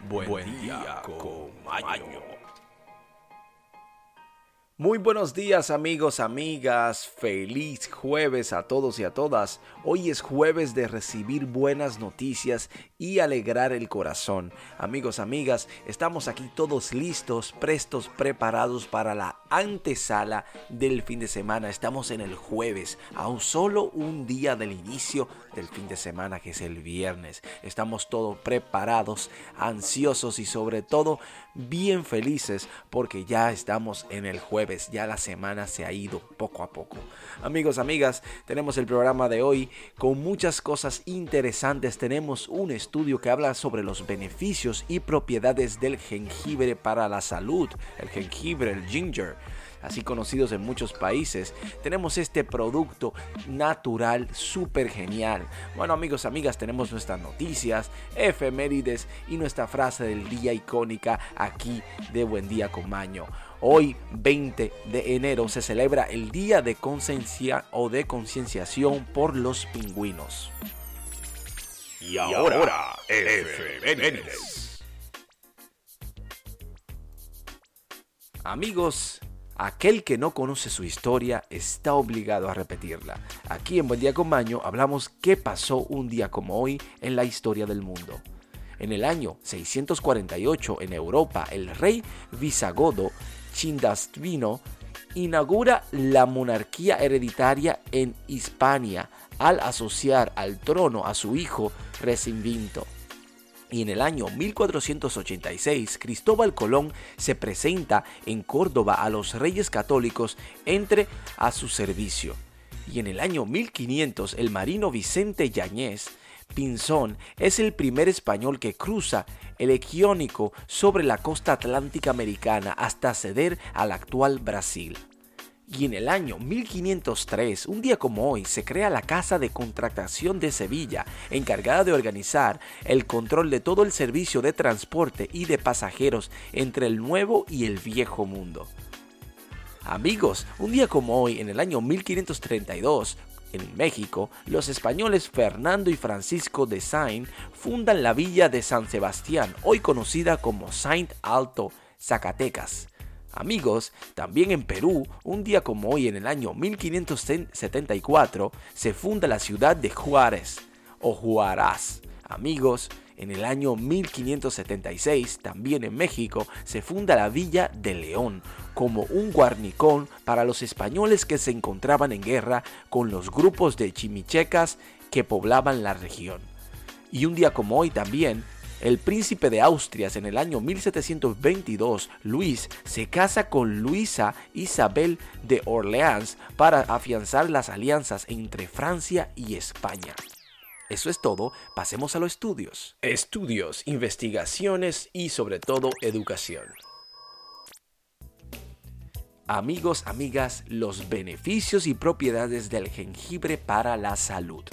Buen, día, con Muy buenos días amigos, amigas, feliz jueves a todos y a todas. Hoy es jueves de recibir buenas noticias y alegrar el corazón. Amigos, amigas, estamos aquí todos listos, prestos, preparados para la antesala del fin de semana. Estamos en el jueves, aún solo un día del inicio del fin de semana que es el viernes. Estamos todos preparados, ansiosos y sobre todo bien felices porque ya estamos en el jueves, ya la semana se ha ido poco a poco. Amigos, amigas, tenemos el programa de hoy con muchas cosas interesantes. Tenemos un estudio que habla sobre los beneficios y propiedades del jengibre para la salud, el jengibre, el ginger así conocidos en muchos países, tenemos este producto natural súper genial. Bueno amigos, amigas, tenemos nuestras noticias, efemérides y nuestra frase del día icónica aquí de Buen Día con Maño. Hoy, 20 de enero, se celebra el Día de Conciencia o de Concienciación por los Pingüinos. Y ahora, efemérides. Amigos, Aquel que no conoce su historia está obligado a repetirla. Aquí en Buen Día con Maño hablamos qué pasó un día como hoy en la historia del mundo. En el año 648 en Europa, el rey Visagodo Chindastvino inaugura la monarquía hereditaria en Hispania al asociar al trono a su hijo Recinvinto y en el año 1486 Cristóbal Colón se presenta en Córdoba a los reyes católicos entre a su servicio. Y en el año 1500 el marino Vicente Yañez Pinzón es el primer español que cruza el Equiónico sobre la costa atlántica americana hasta ceder al actual Brasil. Y en el año 1503, un día como hoy, se crea la Casa de Contratación de Sevilla, encargada de organizar el control de todo el servicio de transporte y de pasajeros entre el nuevo y el viejo mundo. Amigos, un día como hoy, en el año 1532, en México, los españoles Fernando y Francisco de Saint fundan la villa de San Sebastián, hoy conocida como Saint Alto, Zacatecas. Amigos, también en Perú, un día como hoy en el año 1574, se funda la ciudad de Juárez o Juarás. Amigos, en el año 1576, también en México, se funda la Villa de León como un guarnicón para los españoles que se encontraban en guerra con los grupos de chimichecas que poblaban la región. Y un día como hoy también, el príncipe de Austrias en el año 1722, Luis, se casa con Luisa Isabel de Orleans para afianzar las alianzas entre Francia y España. Eso es todo, pasemos a los estudios. Estudios, investigaciones y sobre todo educación. Amigos, amigas, los beneficios y propiedades del jengibre para la salud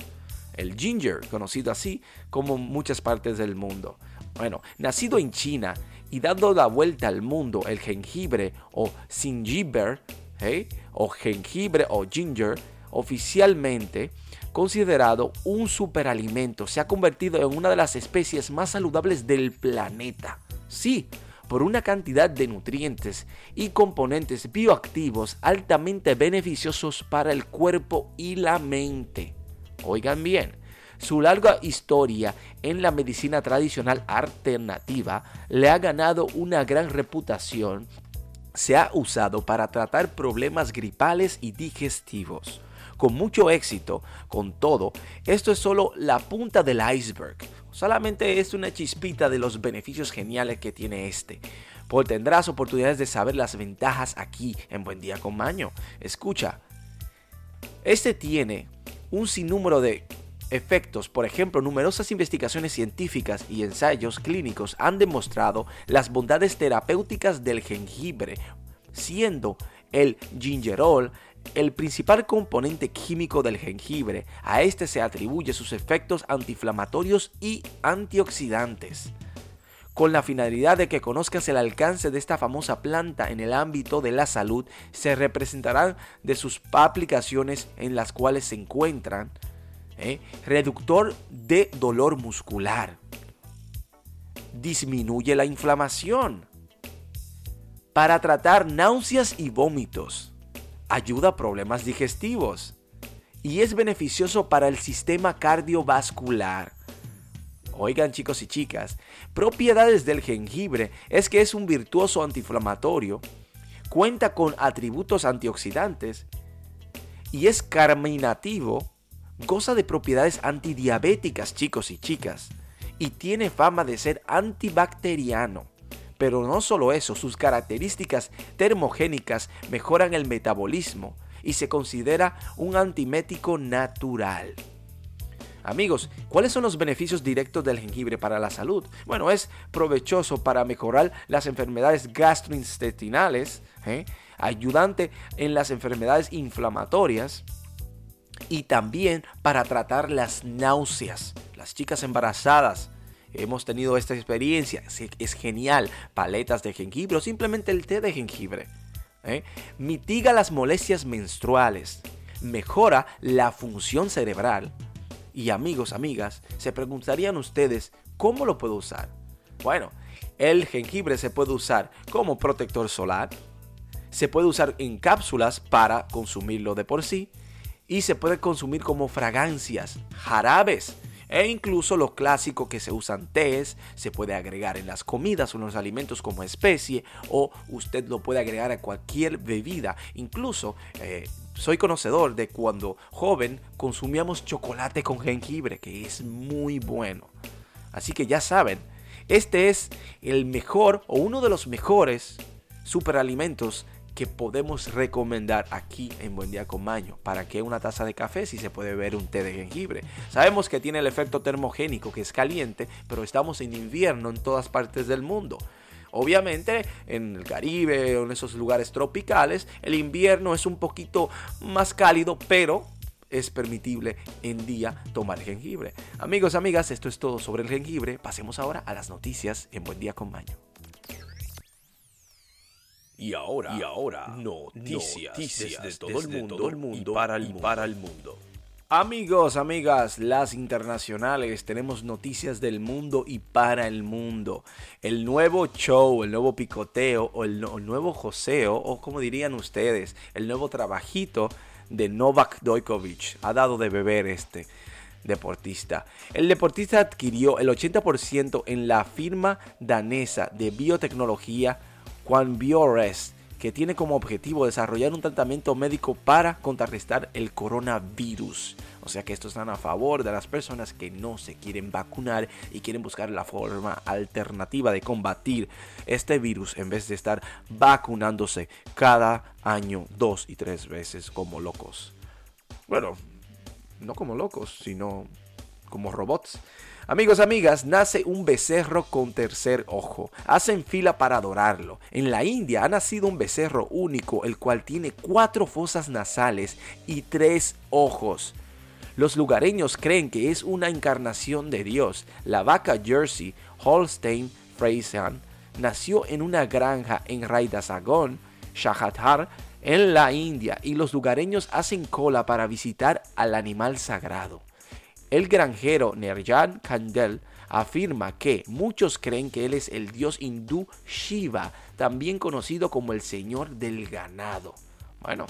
el ginger, conocido así como muchas partes del mundo. Bueno, nacido en China y dando la vuelta al mundo, el jengibre o gingiber, ¿eh? o jengibre o ginger, oficialmente considerado un superalimento, se ha convertido en una de las especies más saludables del planeta. Sí, por una cantidad de nutrientes y componentes bioactivos altamente beneficiosos para el cuerpo y la mente. Oigan bien, su larga historia en la medicina tradicional alternativa le ha ganado una gran reputación. Se ha usado para tratar problemas gripales y digestivos. Con mucho éxito, con todo, esto es solo la punta del iceberg. Solamente es una chispita de los beneficios geniales que tiene este. Pues tendrás oportunidades de saber las ventajas aquí en Buen Día con Maño. Escucha, este tiene un sinnúmero de efectos. Por ejemplo, numerosas investigaciones científicas y ensayos clínicos han demostrado las bondades terapéuticas del jengibre, siendo el gingerol el principal componente químico del jengibre. A este se atribuye sus efectos antiinflamatorios y antioxidantes con la finalidad de que conozcas el alcance de esta famosa planta en el ámbito de la salud, se representarán de sus aplicaciones en las cuales se encuentran ¿eh? reductor de dolor muscular, disminuye la inflamación. Para tratar náuseas y vómitos. Ayuda a problemas digestivos. Y es beneficioso para el sistema cardiovascular. Oigan chicos y chicas, propiedades del jengibre es que es un virtuoso antiinflamatorio, cuenta con atributos antioxidantes y es carminativo, goza de propiedades antidiabéticas chicos y chicas y tiene fama de ser antibacteriano. Pero no solo eso, sus características termogénicas mejoran el metabolismo y se considera un antimético natural. Amigos, ¿cuáles son los beneficios directos del jengibre para la salud? Bueno, es provechoso para mejorar las enfermedades gastrointestinales, ¿eh? ayudante en las enfermedades inflamatorias y también para tratar las náuseas. Las chicas embarazadas, hemos tenido esta experiencia, es genial, paletas de jengibre o simplemente el té de jengibre. ¿eh? Mitiga las molestias menstruales, mejora la función cerebral, y amigos, amigas, se preguntarían ustedes, ¿cómo lo puedo usar? Bueno, el jengibre se puede usar como protector solar, se puede usar en cápsulas para consumirlo de por sí y se puede consumir como fragancias, jarabes e incluso lo clásico que se usan tés, se puede agregar en las comidas o en los alimentos como especie o usted lo puede agregar a cualquier bebida, incluso eh, soy conocedor de cuando joven consumíamos chocolate con jengibre, que es muy bueno. Así que ya saben, este es el mejor o uno de los mejores superalimentos que podemos recomendar aquí en Buen Día con Maño. ¿Para que una taza de café si se puede beber un té de jengibre? Sabemos que tiene el efecto termogénico, que es caliente, pero estamos en invierno en todas partes del mundo. Obviamente en el Caribe o en esos lugares tropicales el invierno es un poquito más cálido, pero es permitible en día tomar jengibre. Amigos, amigas, esto es todo sobre el jengibre. Pasemos ahora a las noticias en Buen Día con Maño. Y ahora, y ahora noticias, desde, todo, el mundo, para el, para el mundo. Amigos, amigas, las internacionales, tenemos noticias del mundo y para el mundo. El nuevo show, el nuevo picoteo o el, nuevo joseo, o como dirían ustedes, el nuevo trabajito de Novak Djokovic. Ha dado de beber este deportista. El deportista adquirió el 80% en la firma danesa de biotecnología Juan Biores que tiene como objetivo desarrollar un tratamiento médico para contrarrestar el coronavirus. O sea que estos están a favor de las personas que no se quieren vacunar y quieren buscar la forma alternativa de combatir este virus en vez de estar vacunándose cada año dos y tres veces como locos. Bueno, no como locos, sino como robots. Amigos, amigas, nace un becerro con tercer ojo. Hacen fila para adorarlo. En la India ha nacido un becerro único, el cual tiene cuatro fosas nasales y tres ojos. Los lugareños creen que es una encarnación de Dios. La vaca Jersey Holstein Friesian nació en una granja en Raidasagon, Shahatar, en la India, y los lugareños hacen cola para visitar al animal sagrado. El granjero Nerjan Kandel afirma que muchos creen que él es el dios hindú Shiva, también conocido como el señor del ganado. Bueno,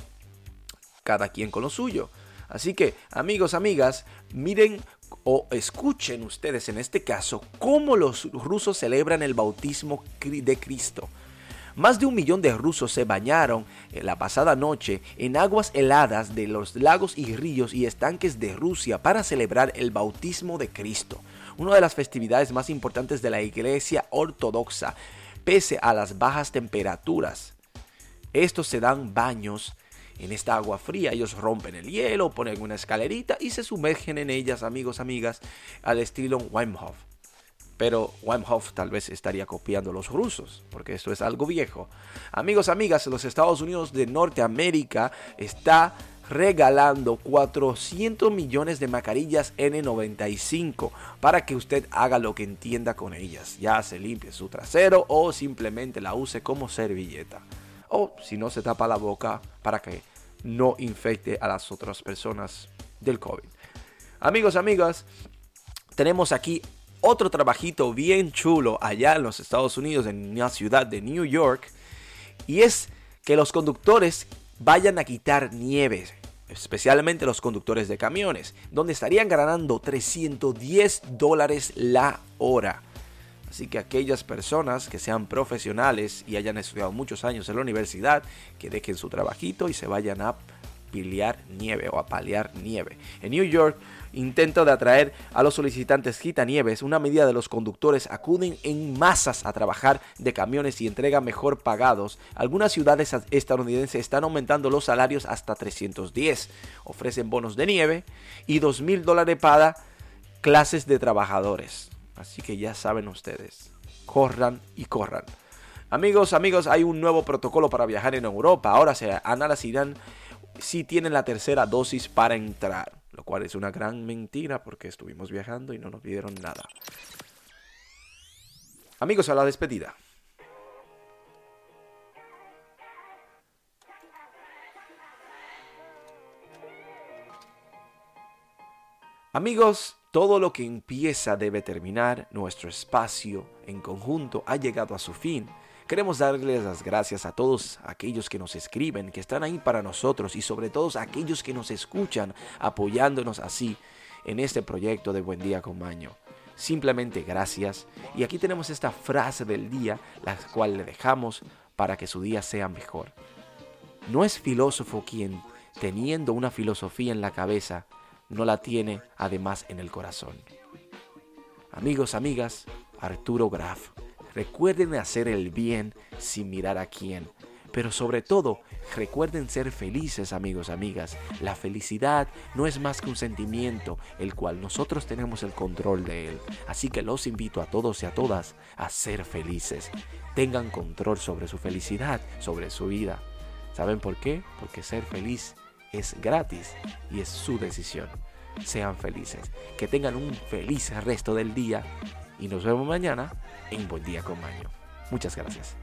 cada quien con lo suyo. Así que, amigos, amigas, miren o escuchen ustedes en este caso cómo los rusos celebran el bautismo de Cristo. Más de un millón de rusos se bañaron eh, la pasada noche en aguas heladas de los lagos y ríos y estanques de Rusia para celebrar el bautismo de Cristo, una de las festividades más importantes de la Iglesia Ortodoxa, pese a las bajas temperaturas. Estos se dan baños en esta agua fría. Ellos rompen el hielo, ponen una escalerita y se sumergen en ellas, amigos, amigas, al estilo Wim Hof. Pero Wim Hof tal vez estaría copiando a los rusos, porque esto es algo viejo. Amigos, amigas, los Estados Unidos de Norteamérica está regalando 400 millones de mascarillas N95 para que usted haga lo que entienda con ellas. Ya se limpie su trasero o simplemente la use como servilleta. O si no se tapa la boca para que no infecte a las otras personas del COVID. Amigos, amigas, tenemos aquí otro trabajito bien chulo allá en los Estados Unidos, en la ciudad de New York, y es que los conductores vayan a quitar nieve, especialmente los conductores de camiones, donde estarían ganando 310 dólares la hora. Así que aquellas personas que sean profesionales y hayan estudiado muchos años en la universidad, que dejen su trabajito y se vayan a piliar nieve o a paliar nieve. En New York, intento de atraer a los solicitantes nieves, una medida de los conductores acuden en masas a trabajar de camiones y entregan mejor pagados. Algunas ciudades estadounidenses están aumentando los salarios hasta 310. Ofrecen bonos de nieve y 2 mil dólares para clases de trabajadores. Así que ya saben ustedes, corran y corran. Amigos, amigos, hay un nuevo protocolo para viajar en Europa. Ahora se analizarán si tienen la tercera dosis para entrar, lo cual es una gran mentira porque estuvimos viajando y no nos pidieron nada. Amigos, a la despedida. Amigos, todo lo que empieza debe terminar. Nuestro espacio en conjunto ha llegado a su fin. Queremos darles las gracias a todos aquellos que nos escriben, que están ahí para nosotros y sobre todo a aquellos que nos escuchan apoyándonos así en este proyecto de Buen Día con Maño. Simplemente gracias. Y aquí tenemos esta frase del día, la cual le dejamos para que su día sea mejor. No es filósofo quien, teniendo una filosofía en la cabeza, no la tiene además en el corazón. Amigos, amigas, Arturo Graf. Recuerden hacer el bien sin mirar a quién. Pero sobre todo, recuerden ser felices amigos, amigas. La felicidad no es más que un sentimiento, el cual nosotros tenemos el control de él. Así que los invito a todos y a todas a ser felices. Tengan control sobre su felicidad, sobre su vida. ¿Saben por qué? Porque ser feliz es gratis y es su decisión. Sean felices. Que tengan un feliz resto del día y nos vemos mañana en Buen Día con Maño. Muchas gracias.